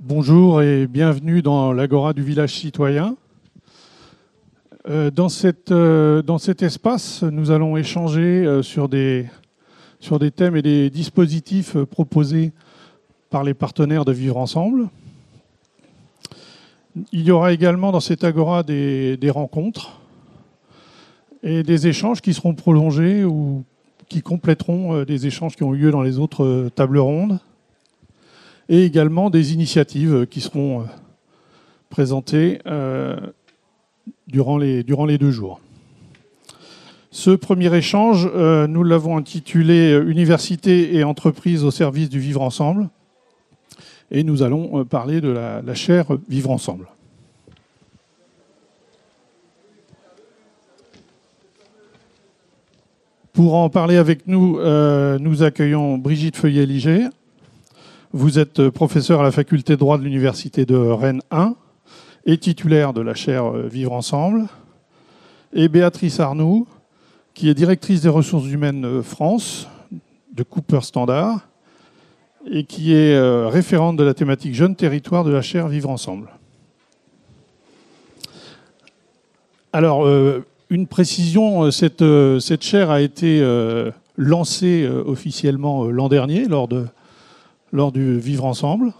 Bonjour et bienvenue dans l'Agora du village citoyen. Euh, euh, dans cet espace, nous allons échanger euh, sur des, thèmes et des dispositifs proposés par les partenaires de Vivre Ensemble. Il y aura également dans cette Agora des, des rencontres et des échanges qui seront prolongés ou qui compléteront des échanges qui ont eu lieu dans les autres tables rondes et également des initiatives qui seront présentées durant les, durant les deux jours. Ce premier échange, euh, nous l'avons intitulé euh, Université et entreprise au service du vivre ensemble. Et nous allons euh, parler de la, la chaire Vivre ensemble. Pour en parler avec nous, nous accueillons Brigitte Feuillet-Liger. Vous êtes professeur à la faculté de droit de l'Université de Rennes 1 et titulaire de la chaire euh, Vivre Ensemble, et Béatrice Arnoux, qui est directrice des ressources humaines euh, France de Cooper Standard et qui est euh, référente de la thématique Jeunes Territoires de la chaire Vivre Ensemble. Alors, une précision, cette, cette chaire a été lancée officiellement l'an dernier lors, de, lors du Vivre Ensemble.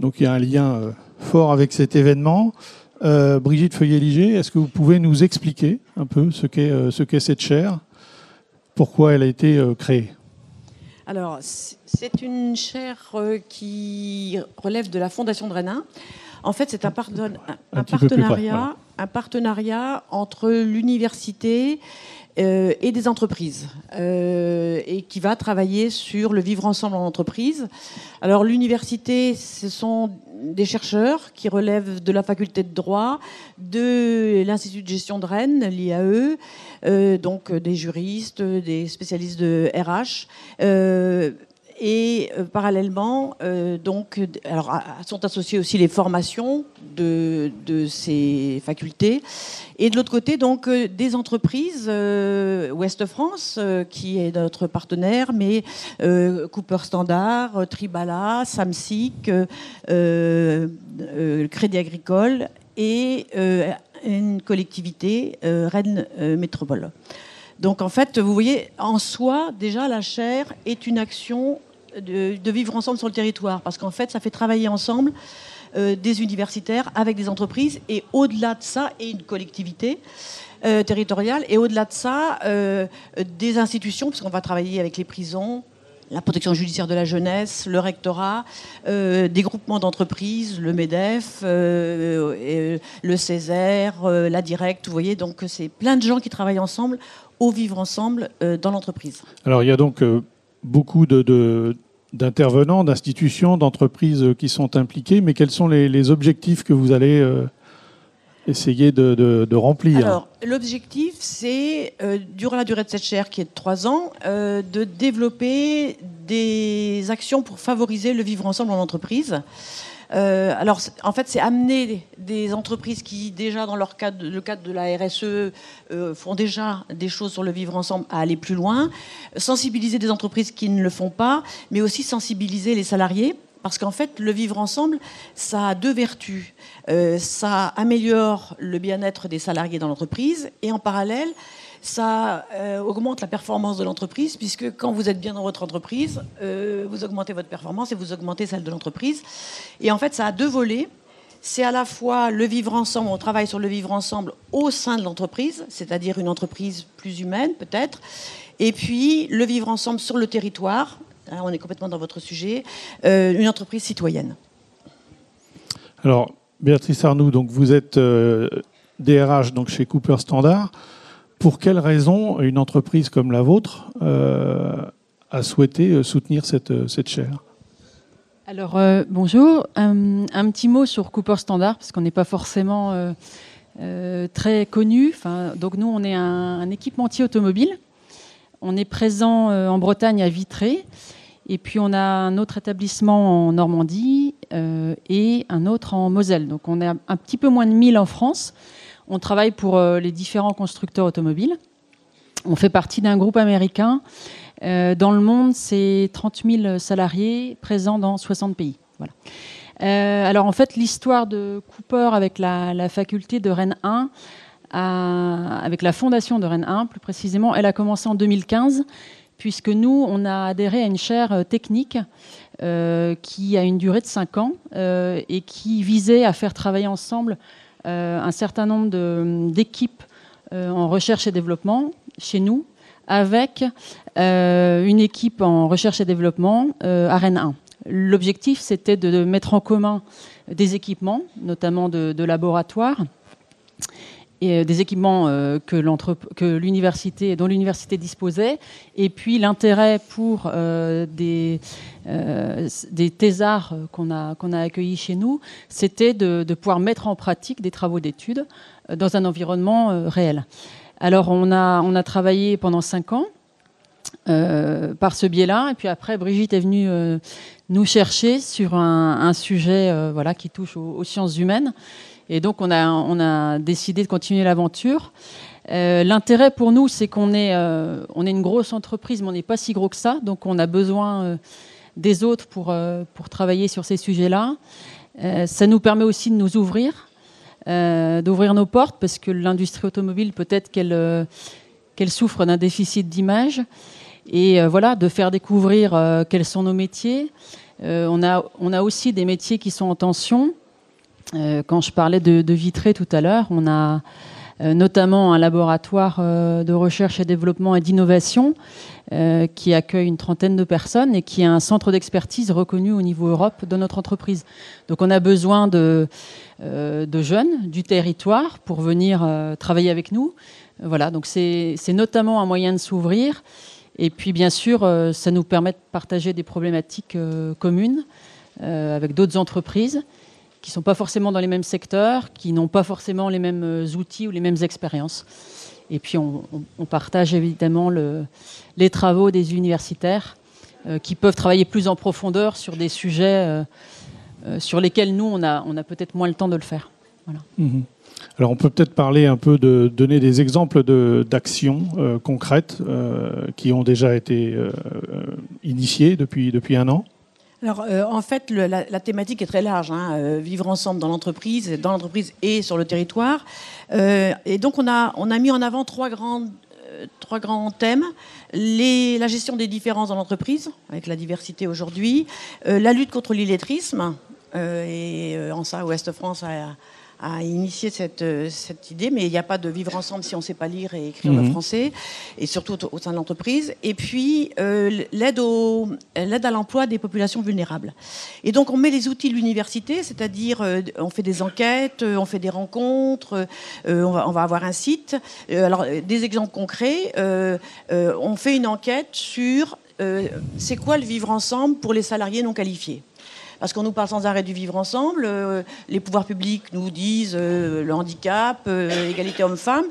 Donc il y a un lien fort avec cet événement. Euh, Brigitte Feuillet-Liger, est-ce que vous pouvez nous expliquer un peu ce qu'est euh, ce qu'est cette chaire, pourquoi elle a été euh, créée? Alors, c'est une chaire qui relève de la Fondation de Rennes. En fait, c'est un, un, partenariat, un partenariat entre l'université euh, et des entreprises, euh, et qui va travailler sur le vivre ensemble en entreprise. Alors l'université, ce sont des chercheurs qui relèvent de la faculté de droit, de l'Institut de gestion de Rennes, l'IAE, euh, donc des juristes, des spécialistes de RH et euh, parallèlement, euh, donc, sont associées aussi les formations de, de, ces facultés. Et de l'autre côté, donc, euh, des entreprises, Ouest France, qui est notre partenaire, mais Cooper Standard, Tribala, Samsic, Crédit Agricole et une collectivité, Rennes Métropole. Donc en fait, vous voyez, en soi, déjà, la chaire est une action de, vivre ensemble sur le territoire, parce qu'en fait, ça fait travailler ensemble euh, des universitaires avec des entreprises, et au-delà de ça, et une collectivité. Euh, territoriale et au-delà de ça, euh, des institutions, puisqu'on va travailler avec les prisons, la protection judiciaire de la jeunesse, le rectorat, des groupements d'entreprises, le MEDEF, le Césaire, la Direct, vous voyez, donc c'est plein de gens qui travaillent ensemble au vivre ensemble dans l'entreprise. Alors il y a donc beaucoup de, d'intervenants, d'institutions, d'entreprises qui sont impliquées, mais quels sont les, objectifs que vous allez euh, essayer de, remplir? Alors, l'objectif, c'est, euh, durant la durée de cette chaire, qui est de trois ans, euh, de développer des actions pour favoriser le vivre ensemble en entreprise. Euh, alors, en fait, c'est amener des entreprises qui, déjà dans le cadre de la RSE, euh, font déjà des choses sur le vivre ensemble à aller plus loin, sensibiliser des entreprises qui ne le font pas, mais aussi sensibiliser les salariés. Parce qu'en fait, le vivre ensemble, ça a deux vertus. Euh, ça améliore le bien-être des salariés dans l'entreprise et en parallèle, ça euh, augmente la performance de l'entreprise, puisque quand vous êtes bien dans votre entreprise, euh, vous augmentez votre performance et vous augmentez celle de l'entreprise. Et en fait, ça a deux volets. C'est à la fois le vivre ensemble, on travaille sur le vivre ensemble au sein de l'entreprise, c'est-à-dire une entreprise plus humaine peut-être, et puis le vivre ensemble sur le territoire, hein, on est complètement dans votre sujet, euh, une entreprise citoyenne. Alors, Béatrice Arnoux, donc vous êtes DRH donc chez Cooper Standard. Pour quelles raisons une entreprise comme la vôtre euh, a souhaité euh, soutenir cette, euh, cette chaire? Alors, bonjour. Un, petit mot sur Cooper Standard, parce qu'on n'est pas forcément très connu. Donc, nous, on est un, équipementier automobile. On est présent en Bretagne à Vitré. Et puis, on a un autre établissement en Normandie et un autre en Moselle. Donc, on est un petit peu moins de 1000 en France. On travaille pour euh, les différents constructeurs automobiles. On fait partie d'un groupe américain. Euh, dans le monde, c'est 30 000 salariés présents dans 60 pays. Voilà. alors en fait, l'histoire de Cooper avec la, faculté de Rennes 1, avec la fondation de Rennes 1 plus précisément, elle a commencé en 2015 puisque nous, on a adhéré à une chaire technique qui a une durée de 5 ans et qui visait à faire travailler ensemble un certain nombre d'équipes en recherche et développement chez nous, avec euh, une équipe en recherche et développement euh, à Rennes 1. L'objectif, c'était de mettre en commun des équipements, notamment de, laboratoires, euh, des équipements que l'université, dont l'université disposait, et puis l'intérêt pour des, des thésards qu'on a, accueillis chez nous, c'était de, pouvoir mettre en pratique des travaux d'études dans un environnement réel. Alors on a, travaillé pendant cinq ans euh, par ce biais-là, et puis après Brigitte est venue euh, nous chercher sur un, sujet euh, qui touche aux, sciences humaines, et donc on a, décidé de continuer l'aventure. L'intérêt pour nous, c'est qu'on est, on est une grosse entreprise, mais on n'est pas si gros que ça, donc on a besoin des autres pour, travailler sur ces sujets-là. ça nous permet aussi de nous ouvrir euh, d'ouvrir nos portes parce que l'industrie automobile, peut-être qu'elle euh, souffre d'un déficit d'image et euh, voilà, de faire découvrir quels sont nos métiers. on a aussi des métiers qui sont en tension. Quand je parlais de, de vitré tout à l'heure, on a notamment un laboratoire de recherche et développement et d'innovation qui accueille une trentaine de personnes et qui a un centre d'expertise reconnu au niveau Europe de notre entreprise. Donc on a besoin de, euh, de jeunes du territoire pour venir euh, travailler avec nous. Voilà, donc c'est notamment un moyen de s'ouvrir. Et puis bien sûr, euh, ça nous permet de partager des problématiques communes avec d'autres entreprises qui ne sont pas forcément dans les mêmes secteurs, qui n'ont pas forcément les mêmes outils ou les mêmes expériences. Et puis on, partage évidemment les travaux des universitaires qui peuvent travailler plus en profondeur sur des sujets euh, sur lesquels nous, on a, peut-être moins le temps de le faire. Mhm. Alors on peut peut-être parler un peu de donner des exemples d'actions euh, concrètes euh, qui ont déjà été initiées depuis, depuis un an. Alors, en fait, la, thématique est très large. Hein, vivre ensemble dans l'entreprise, dans l'entreprise et sur le territoire. et donc, on a, on a mis en avant trois grandes trois grands thèmes. La gestion des différences dans l'entreprise, avec la diversité aujourd'hui, la lutte contre l'illettrisme, euh, et euh, en ça, Ouest France a, a initié cette, euh, cette idée, mais il n'y a pas de vivre ensemble si on ne sait pas lire et écrire le mhm. français, et surtout au, sein de l'entreprise. Et puis euh, l'aide à l'emploi des populations vulnérables. Et donc on met les outils de l'université, c'est-à-dire on fait des enquêtes, on fait des rencontres, on, va, on va avoir un site. alors des exemples concrets, on fait une enquête sur c'est quoi le vivre ensemble pour les salariés non qualifiés parce qu'on nous parle sans arrêt du vivre ensemble. Euh, les pouvoirs publics nous disent euh, le handicap, euh, égalité homme-femme.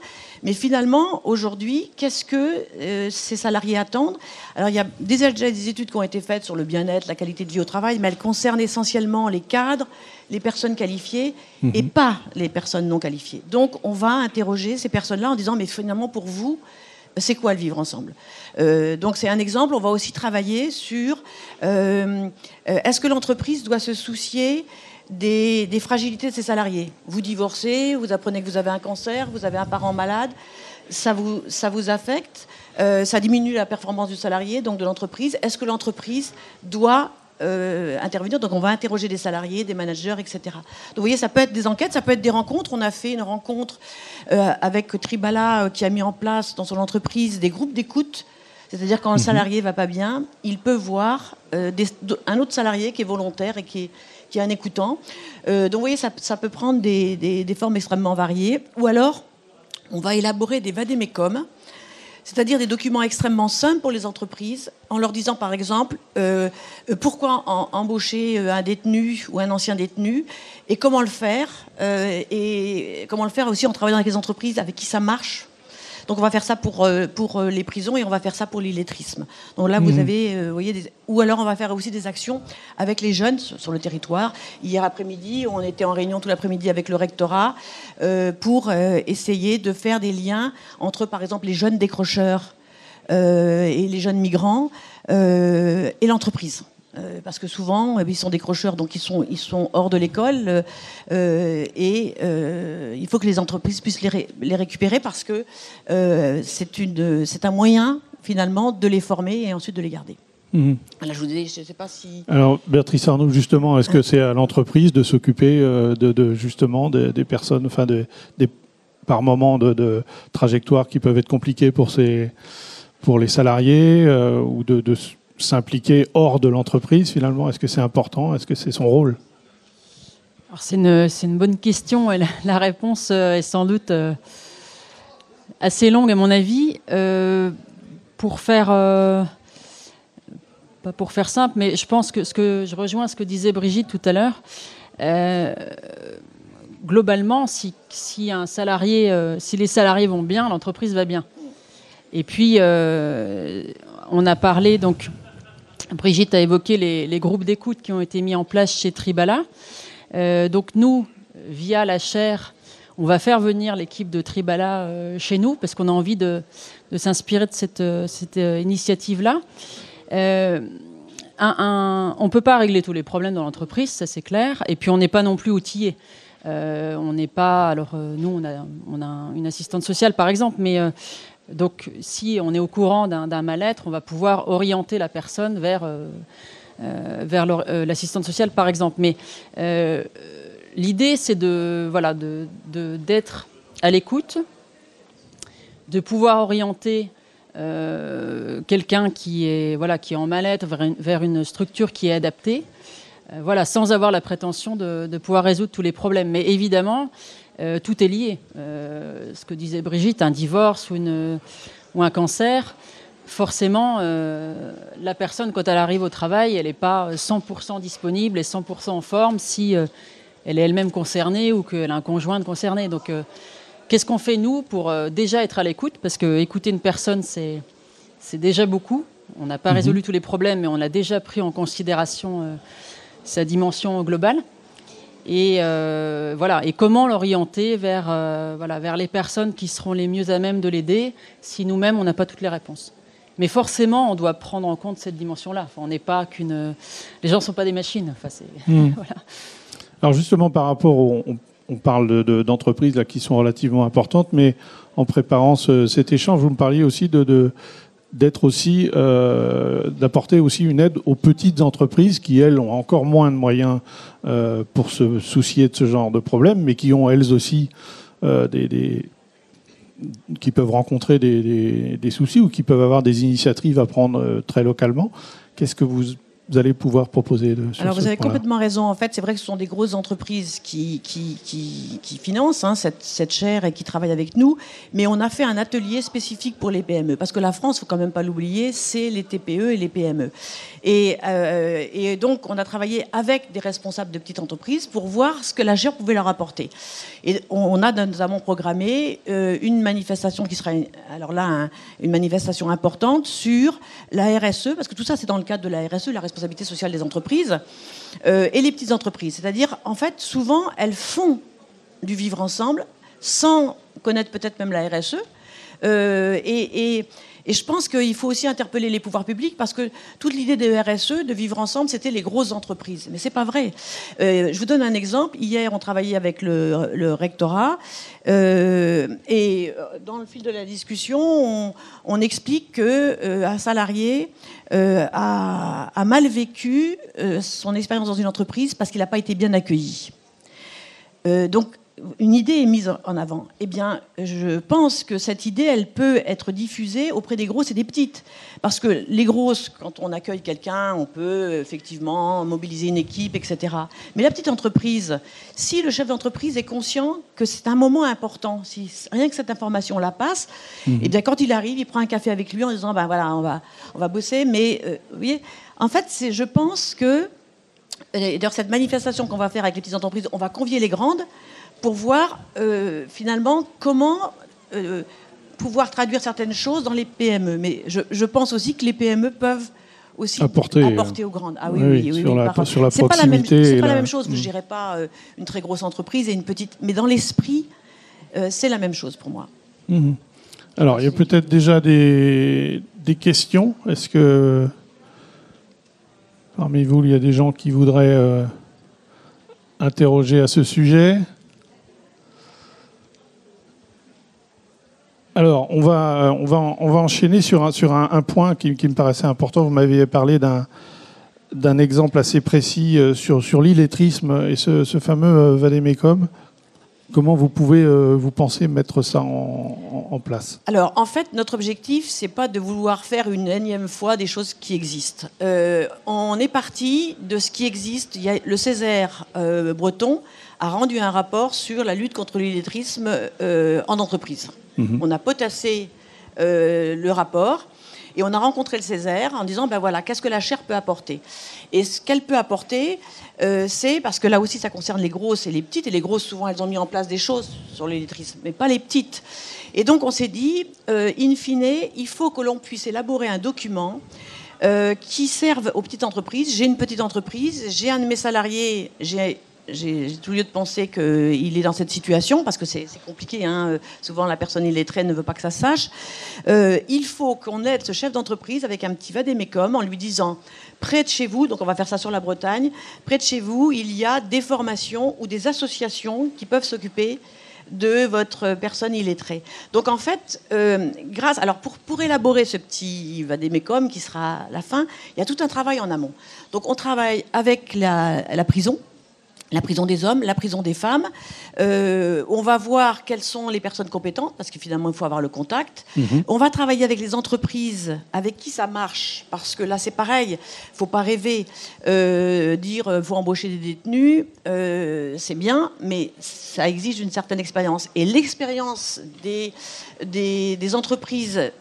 Mais finalement, aujourd'hui, qu'est-ce que ces salariés attendent? Alors, il y a déjà des études qui ont été faites sur le bien-être, la qualité de vie au travail, mais elles concernent essentiellement les cadres, les personnes qualifiées et mhm. pas les personnes non qualifiées. Donc, on va interroger ces personnes-là en disant, mais finalement, pour vous, c'est quoi le vivre ensemble euh, Donc c'est un exemple. On va aussi travailler sur euh, euh, est-ce que l'entreprise doit se soucier des, fragilités de ses salariés? Vous divorcez, vous apprenez que vous avez un cancer, vous avez un parent malade, ça vous, ça vous affecte, ça diminue la performance du salarié, donc de l'entreprise. Est-ce que l'entreprise doit euh, intervenir. Donc on va interroger des salariés, des managers, etc. Donc vous voyez, ça peut être des enquêtes, ça peut être des rencontres. On a fait une rencontre euh, avec Tribala euh, qui a mis en place dans son entreprise des groupes d'écoute. C'est-à-dire quand un mhm. salarié va pas bien, il peut voir un autre salarié qui est volontaire et qui est, un écoutant. donc vous voyez, ça, peut prendre des, des, formes extrêmement variées. Ou alors, on va élaborer des vadémécums c'est-à-dire des documents extrêmement simples pour les entreprises, en leur disant par exemple euh, euh, pourquoi embaucher euh, un détenu ou un ancien détenu et comment le faire, et comment le faire aussi en travaillant avec les entreprises avec qui ça marche, donc on va faire ça pour, euh, pour euh, les prisons et on va faire ça pour l'illettrisme. Donc là, vous mhm. avez, euh, voyez, des... ou alors on va faire aussi des actions avec les jeunes sur le territoire. Hier après-midi, on était en réunion tout l'après-midi avec le rectorat pour essayer de faire des liens entre, par exemple, les jeunes décrocheurs et les jeunes migrants et l'entreprise. Euh, parce que souvent, eh ils sont décrocheurs, donc ils sont, ils sont hors de l'école, euh, et euh, il faut que les entreprises puissent les, les récupérer parce que c'est un moyen, finalement, de les former et ensuite de les garder. Mhm. Là, je vous dis, je sais pas si. Alors, Béatrice Arnaud, justement, est-ce que c'est à l'entreprise de s'occuper de, justement des, personnes, enfin, des, par moments de, de trajectoires qui peuvent être compliquées pour, ces, pour les salariés ou de, de s'impliquer hors de l'entreprise finalement Est-ce que c'est important? Est-ce que c'est son rôle? C'est une, une, bonne question et la, réponse euh, est sans doute euh, assez longue à mon avis. Euh, pour faire, pas pour faire simple, mais je pense que, ce que je rejoins ce que disait Brigitte tout à l'heure. globalement, si, si, un salarié, si les salariés vont bien, l'entreprise va bien. Et puis, on a parlé donc Brigitte a évoqué les, groupes d'écoute qui ont été mis en place chez Tribala. Euh, donc nous, via la chaire, on va faire venir l'équipe de Tribala euh, chez nous parce qu'on a envie de, s'inspirer de cette, euh, initiative-là. on ne peut pas régler tous les problèmes dans l'entreprise, ça c'est clair. Et puis on n'est pas non plus outillé. on n'est pas. Alors nous, on a, on a, une assistante sociale par exemple, mais donc, si on est au courant d'un mal-être, on va pouvoir orienter la personne vers, euh, euh, euh, l'assistante sociale, par exemple. Mais l'idée, c'est de voilà, d'être à l'écoute, de pouvoir orienter quelqu'un qui est voilà, qui est en mal-être vers, une structure qui est adaptée. voilà, sans avoir la prétention de, de pouvoir résoudre tous les problèmes. Mais évidemment, euh, tout est lié. Euh, ce que disait Brigitte, un divorce ou, une, ou un cancer, forcément, euh, la personne, quand elle arrive au travail, elle n'est pas 100% disponible et 100% en forme si elle est elle-même concernée ou qu'elle a un conjoint concerné. Donc, qu'est-ce qu'on fait, nous, pour déjà être à l'écoute? Parce que écouter une personne, c'est, c'est déjà beaucoup. On n'a pas mhm. résolu tous les problèmes, mais on a déjà pris en considération sa dimension globale. Et euh, voilà. Et comment l'orienter vers, euh, voilà, vers les personnes qui seront les mieux à même de l'aider si nous-mêmes on n'a pas toutes les réponses. Mais forcément, on doit prendre en compte cette dimension-là. Enfin, on n'est pas qu'une. Les gens ne sont pas des machines. Enfin, hmm. voilà. Alors justement, par rapport, au, on, parle d'entreprises là qui sont relativement importantes, mais en préparant cet échange, vous me parliez aussi de, de d'être aussi euh, d'apporter aussi une aide aux petites entreprises qui elles ont encore moins de moyens euh, pour se soucier de ce genre de problème, mais qui ont elles aussi euh, des, qui peuvent rencontrer des, des, soucis ou qui peuvent avoir des initiatives à prendre très localement. Qu'est-ce que vous vous allez pouvoir proposer de, Alors vous avez complètement raison. En fait, c'est vrai que ce sont des grosses entreprises qui, qui, qui, financent hein, cette, cette, chaire et qui travaillent avec nous. Mais on a fait un atelier spécifique pour les PME. Parce que la France, il faut quand même pas l'oublier, c'est les TPE et les PME. Et, euh, et, donc, on a travaillé avec des responsables de petites entreprises pour voir ce que la chaire pouvait leur apporter. Et on a notamment programmé euh, une manifestation qui sera, alors là, une manifestation importante sur la RSE, parce que tout ça, c'est dans le cadre de la RSE, la responsabilité responsabilité sociale des entreprises, euh, et les petites entreprises. C'est-à-dire, en fait, souvent, elles font du vivre ensemble sans connaître peut-être même la RSE. Euh, et, et je pense qu'il faut aussi interpeller les pouvoirs publics parce que toute l'idée des RSE, de vivre ensemble, c'était les grosses entreprises. Mais c'est pas vrai. Euh, je vous donne un exemple. Hier, on travaillait avec le, rectorat euh, et euh, dans le fil de la discussion, on, explique que un salarié a, a, mal vécu son expérience dans une entreprise parce qu'il n'a pas été bien accueilli. donc une idée est mise en avant. Eh bien, je pense que cette idée, elle peut être diffusée auprès des grosses et des petites. Parce que les grosses, quand on accueille quelqu'un, on peut effectivement mobiliser une équipe, etc. Mais la petite entreprise, si le chef d'entreprise est conscient que c'est un moment important, si rien que cette information-là passe, mhm. eh bien, quand il arrive, il prend un café avec lui en disant, ben voilà, on va, on va bosser. Mais, euh, vous voyez, en fait, je pense que, d'ailleurs, cette manifestation qu'on va faire avec les petites entreprises, on va convier les grandes pour voir euh, finalement comment euh, pouvoir traduire certaines choses dans les PME. Mais je, pense aussi que les PME peuvent aussi apporter, apporter aux grandes. Ah oui, oui, oui, sur, la, sur la proximité. C'est pas, la même chose. Je dirais pas euh, une très grosse entreprise et une petite. Mais dans l'esprit, c'est la même chose pour moi. Mhm. Alors, il y a peut-être déjà des, des questions. Est-ce que Parmi vous, il y a des gens qui voudraient interroger à ce sujet? Alors, on va, on va, enchaîner sur un, point qui, me paraissait important. Vous m'aviez parlé d'un, exemple assez précis euh, sur, sur l'illettrisme et ce, fameux euh, Vademecum. Comment vous pouvez, euh, vous penser mettre ça en, place? Alors, en fait, notre objectif, c'est pas de vouloir faire une énième fois des choses qui existent. on est parti de ce qui existe. Le Césaire breton a rendu un rapport sur la lutte contre l'illettrisme en entreprise. Mhm. On a potassé le rapport et on a rencontré le Césaire en disant, ben voilà, qu'est-ce que la chair peut apporter? Et ce qu'elle peut apporter, euh, c'est, parce que là aussi ça concerne les grosses et les petites, et les grosses souvent elles ont mis en place des choses sur l'électrice, mais pas les petites. Et donc on s'est dit, euh, in fine, il faut que l'on puisse élaborer un document euh, qui serve aux petites entreprises. J'ai une petite entreprise, j'ai un de mes salariés, j'ai j'ai tout lieu de penser qu'il est dans cette situation, parce que c'est compliqué. Hein. Souvent, la personne illettrée ne veut pas que ça sache. Euh, il faut qu'on aide ce chef d'entreprise avec un petit vadémécum en lui disant près de chez vous, donc on va faire ça sur la Bretagne, près de chez vous, il y a des formations ou des associations qui peuvent s'occuper de votre personne illettrée. Donc en fait, euh, grâce, alors pour, pour élaborer ce petit vadémécum qui sera la fin, il y a tout un travail en amont. Donc on travaille avec la prison, la prison des hommes, la prison des femmes. Euh, on va voir quelles sont les personnes compétentes, parce que finalement, il faut avoir le contact. Mhm. On va travailler avec les entreprises, avec qui ça marche, parce que là, c'est pareil. Il faut pas rêver, euh, dire euh, faut embaucher des détenus, euh, c'est bien, mais ça exige une certaine expérience. Et l'expérience des, des, entreprises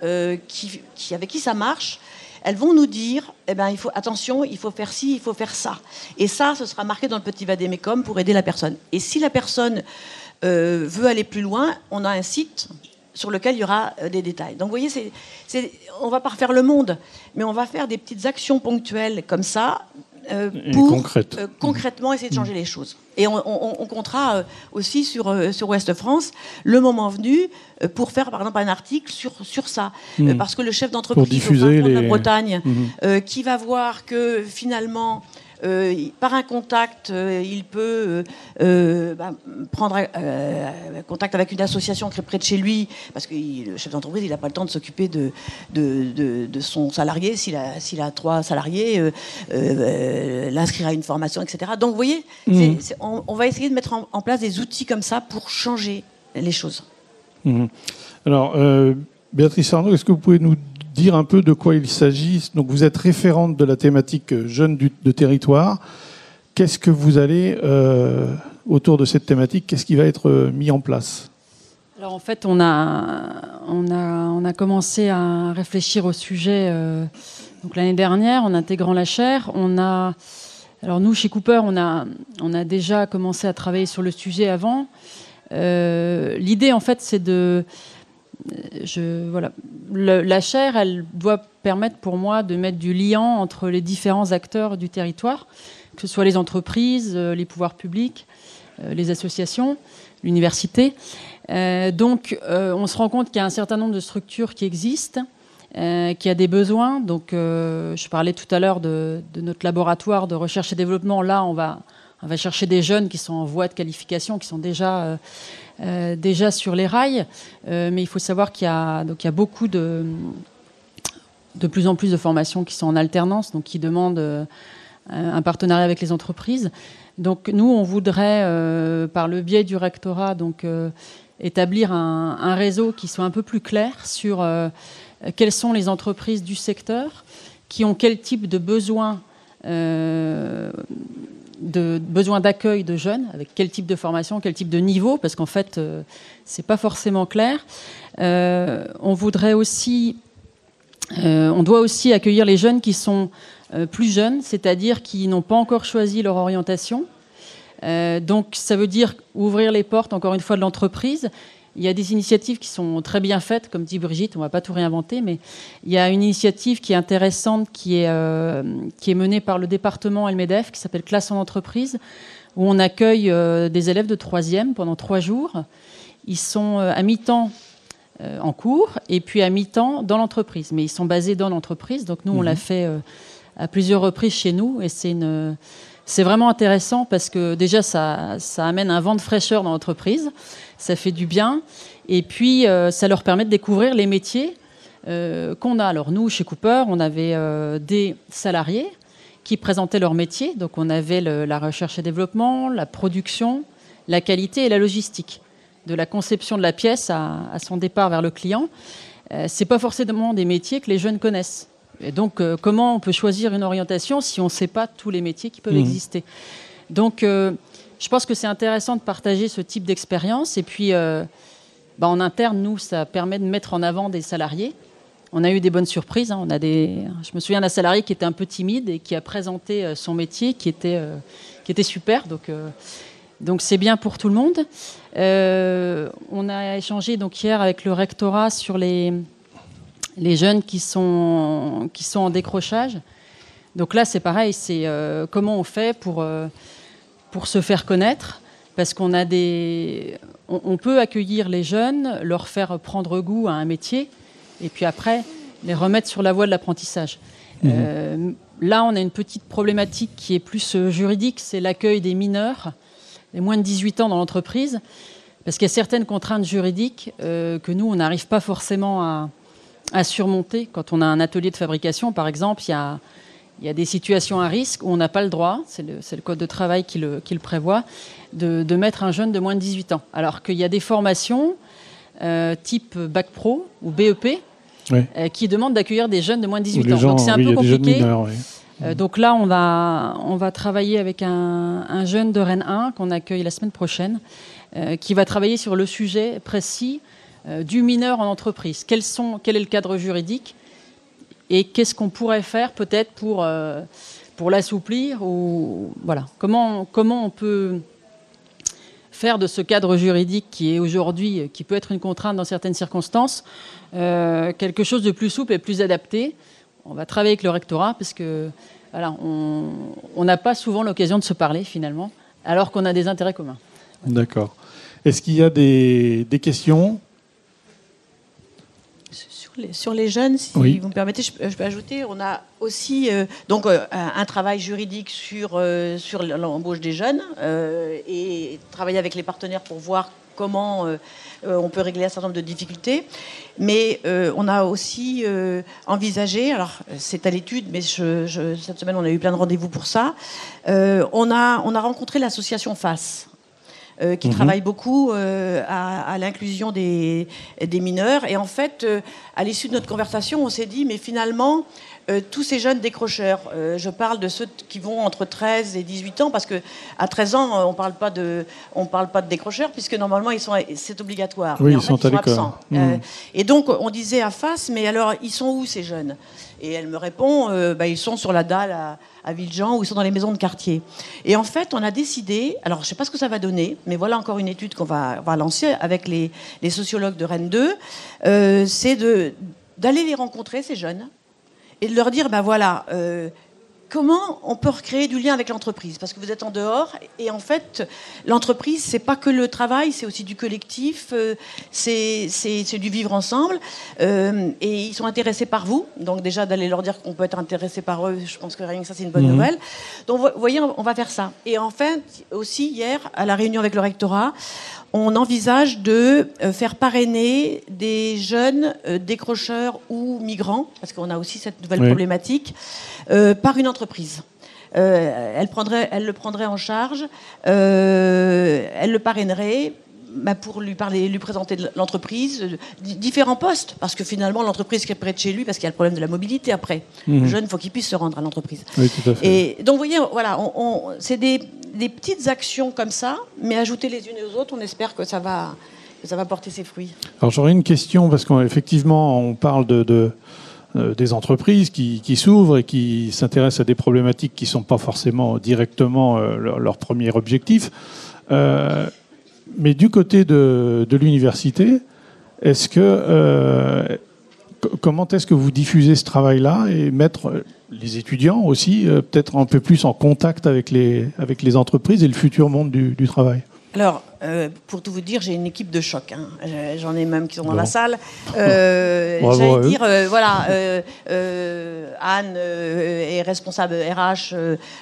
qui, qui, avec qui ça marche, elles vont nous dire, eh ben, il faut, attention, il faut faire ci, il faut faire ça. Et ça, ce sera marqué dans le petit vadémécum pour aider la personne. Et si la personne euh, veut aller plus loin, on a un site sur lequel il y aura euh, des détails. Donc vous voyez, on va pas refaire le monde, mais on va faire des petites actions ponctuelles comme ça euh, pour euh, concrètement essayer de changer les choses. Et on, comptera euh, aussi sur, sur Ouest France le moment venu pour faire par exemple un article sur, sur ça. Hmm. parce que le chef d'entreprise de la Bretagne hmm. qui va voir que finalement par un contact, euh, il peut euh, bah, prendre contact avec une association qui est près de chez lui, parce que le chef d'entreprise, il n'a pas le temps de s'occuper de, de, son salarié. S'il a, a trois salariés, l'inscrire à une formation, etc. Donc, vous voyez, mmh. on, va essayer de mettre en, place des outils comme ça pour changer les choses. Mmh. Alors, Béatrice Arnaud, est-ce que vous pouvez nous dire un peu de quoi il s'agit. Donc vous êtes référente de la thématique jeune de territoire. Qu'est-ce que vous allez, euh, autour de cette thématique, qu'est-ce qui va être euh, mis en place? Alors en fait, on a, on a, on a commencé à réfléchir au sujet euh, donc l'année dernière en intégrant la chaire. On a, alors nous, chez Cooper, on a, on a déjà commencé à travailler sur le sujet avant. L'idée, en fait, c'est de je, voilà. la chaire, elle doit permettre pour moi de mettre du lien entre les différents acteurs du territoire, que ce soit les entreprises, euh, les pouvoirs publics, euh, les associations, l'université. Euh, donc, on se rend compte qu'il y a un certain nombre de structures qui existent, qui a des besoins. Donc, je parlais tout à l'heure de, de, notre laboratoire de recherche et développement. Là, on va, on va chercher des jeunes qui sont en voie de qualification, qui sont déjà euh, déjà sur les rails, euh, mais il faut savoir qu'il y, a, beaucoup de, plus en plus de formations qui sont en alternance, donc qui demandent euh, un partenariat avec les entreprises. Donc nous, on voudrait, par le biais du rectorat, établir un, un, réseau qui soit un peu plus clair sur quelles sont les entreprises du secteur, qui ont quel type de besoins de besoin d'accueil de jeunes, avec quel type de formation, quel type de niveau, parce qu'en fait, euh, c'est pas forcément clair. Euh, on voudrait aussi, euh, on doit aussi accueillir les jeunes qui sont plus jeunes, c'est-à-dire qui n'ont pas encore choisi leur orientation. donc, ça veut dire ouvrir les portes, encore une fois, de l'entreprise il y a des initiatives qui sont très bien faites, comme dit Brigitte, on ne va pas tout réinventer, mais il y a une initiative qui est intéressante, qui est, euh, qui est menée par le département LMEDEF, qui s'appelle Classe en entreprise, où on accueille euh, des élèves de troisième pendant trois jours. Ils sont euh, à mi-temps en cours et puis à mi-temps dans l'entreprise, mais ils sont basés dans l'entreprise. Donc nous, on l'a mhm. fait à plusieurs reprises chez nous et c'est une c'est vraiment intéressant parce que déjà ça, ça amène un vent de fraîcheur dans l'entreprise, ça fait du bien et puis ça leur permet de découvrir les métiers qu'on a. Alors nous chez Cooper, on avait des salariés qui présentaient leur métier. Donc on avait la recherche et développement, la production, la qualité et la logistique. De la conception de la pièce à, son départ vers le client, euh, c'est pas forcément des métiers que les jeunes connaissent. Et donc euh, comment on peut choisir une orientation si on ne sait pas tous les métiers qui peuvent mmh. exister? Donc euh, je pense que c'est intéressant de partager ce type d'expérience. Et puis bah, en interne, nous, ça permet de mettre en avant des salariés on a eu des bonnes surprises. Hein. On a des... Je me souviens d'un salarié qui était un peu timide et qui a présenté euh, son métier, qui était, euh, qui était super. Donc, euh, donc c'est bien pour tout le monde. on a échangé donc hier avec le rectorat sur les, les jeunes qui sont, qui sont en décrochage. Donc là, c'est pareil. C'est comment on fait pour, pour se faire connaître, parce qu'on a des, on peut accueillir les jeunes, leur faire prendre goût à un métier et puis après les remettre sur la voie de l'apprentissage. Mhm. Euh, là, on a une petite problématique qui est plus euh, juridique, c'est l'accueil des mineurs, les moins de 18 ans dans l'entreprise, parce qu'il y a certaines contraintes juridiques euh, que nous, on n'arrive pas forcément à, surmonter. Quand on a un atelier de fabrication, par exemple, il y a, il des situations à risque où on n'a pas le droit, c'est le, code de travail qui le, prévoit, de, de, mettre un jeune de moins de 18 ans. Alors qu'il y a des formations type bac pro ou BEP euh, qui demande d'accueillir des jeunes de moins de 18 ans. donc c'est un peu compliqué. Euh, donc là, on va, on va travailler avec un, jeune de Rennes 1 qu'on accueille la semaine prochaine, euh, qui va travailler sur le sujet précis du mineur en entreprise. Quels sont, quel est le cadre juridique et qu'est-ce qu'on pourrait faire peut-être pour, pour l'assouplir ou voilà comment, comment on peut faire de ce cadre juridique qui est aujourd'hui, qui peut être une contrainte dans certaines circonstances, euh, quelque chose de plus souple et plus adapté? On va travailler avec le rectorat parce que voilà, on n'a pas souvent l'occasion de se parler finalement, alors qu'on a des intérêts communs. D'accord. Est-ce qu'il y a des questions? Sur les jeunes, si vous me permettez, je, peux ajouter, on a aussi euh, donc euh, un travail juridique sur, euh, sur l'embauche des jeunes et travailler avec les partenaires pour voir comment on peut régler un certain nombre de difficultés. Mais on a aussi envisagé, alors c'est à l'étude, mais cette semaine on a eu plein de rendez-vous pour ça, on, a, on a rencontré l'association FACE. Euh, qui mhm. travaille beaucoup euh, à, l'inclusion des, des, mineurs. Et en fait, euh, à l'issue de notre conversation, on s'est dit, mais finalement, tous ces jeunes décrocheurs, je parle de ceux qui vont entre 13 et 18 ans, parce que à 13 ans, on parle pas de, on parle pas de décrocheurs, puisque normalement, ils sont, c'est obligatoire. Oui, ils, sont, à l'école. Mhm. et donc, on disait à face, mais alors, ils sont où ces jeunes? Et elle me répond, bah, ils sont sur la dalle à, à Villejean ou ils sont dans les maisons de quartier. Et en fait, on a décidé, alors je ne sais pas ce que ça va donner, mais voilà encore une étude qu'on va, lancer avec les, les, sociologues de Rennes 2, euh, c'est d'aller les rencontrer, ces jeunes, et de leur dire, ben voilà, euh, comment on peut recréer du lien avec l'entreprise? Parce que vous êtes en dehors et en fait, l'entreprise, c'est pas que le travail, c'est aussi du collectif, euh, c'est du vivre ensemble. Euh, et ils sont intéressés par vous. Donc, déjà, d'aller leur dire qu'on peut être intéressé par eux, je pense que rien que ça, c'est une bonne mhm. nouvelle. Donc, vous voyez, on va faire ça. Et enfin, aussi, hier, à la réunion avec le rectorat, on envisage de euh, faire parrainer des jeunes euh, décrocheurs ou migrants, parce qu'on a aussi cette nouvelle problématique, euh, par une entreprise. elle, prendrait, elle le prendrait en charge, elle le parrainerait bah, pour lui parler, lui présenter l'entreprise, différents postes, parce que finalement l'entreprise qui est près de chez lui, parce qu'il y a le problème de la mobilité après. Mhm. Le jeune, il faut qu'il puisse se rendre à l'entreprise. Et donc vous voyez, voilà, c'est des des petites actions comme ça, mais ajouter les unes aux autres, on espère que ça va, ça va porter ses fruits. Alors j'aurais une question, parce qu'effectivement, on parle de, euh, des entreprises qui, s'ouvrent et qui s'intéressent à des problématiques qui ne sont pas forcément directement euh, leur, premier objectif. Euh, mais du côté de, de l'université, est-ce que comment est-ce que vous diffusez ce travail-là et mettre les étudiants aussi peut-être un peu plus en contact avec les, avec les entreprises et le futur monde du, travail? Euh, pour tout vous dire, j'ai une équipe de choc. Hein. J'en ai même qui sont dans la salle. Euh, J'allais dire, euh, voilà, euh, Anne est responsable RH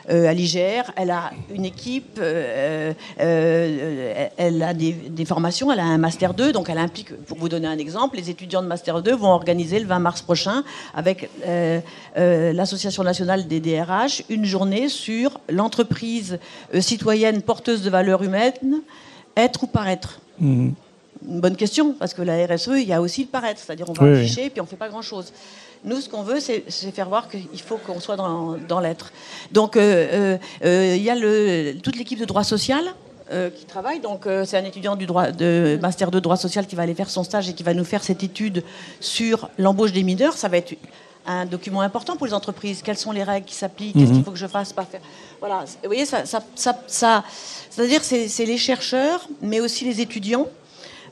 à l'IGR. Elle a une équipe, elle a des, des, formations, elle a un Master 2. Donc elle implique, pour vous donner un exemple, les étudiants de Master 2 vont organiser le 20 mars prochain avec l'Association nationale des DRH une journée sur l'entreprise citoyenne porteuse de valeurs humaines être ou paraître mhm. Une bonne question, parce que la RSE, il y a aussi le paraître, c'est-à-dire on va afficher et puis on ne fait pas grand-chose. Nous, ce qu'on veut, c'est faire voir qu'il faut qu'on soit dans, l'être. Donc, euh, euh, euh, il y a le, toute l'équipe de droit social qui travaille. Donc, c'est un étudiant du droit, de master de droit social qui va aller faire son stage et qui va nous faire cette étude sur l'embauche des mineurs. Ça va être un document important pour les entreprises. Quelles sont les règles qui s'appliquent? Qu'est-ce qu'il mhm. faut que je fasse pas faire? Voilà. Vous voyez, ça, ça, ça, c'est-à-dire c'est les chercheurs, mais aussi les étudiants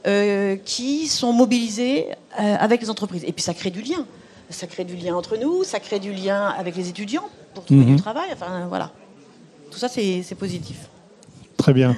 euh, qui sont mobilisés euh, avec les entreprises. Et puis ça crée du lien. Ça crée du lien entre nous, ça crée du lien avec les étudiants pour trouver du mhm. travail. Enfin voilà. Tout ça, c'est positif. Très bien.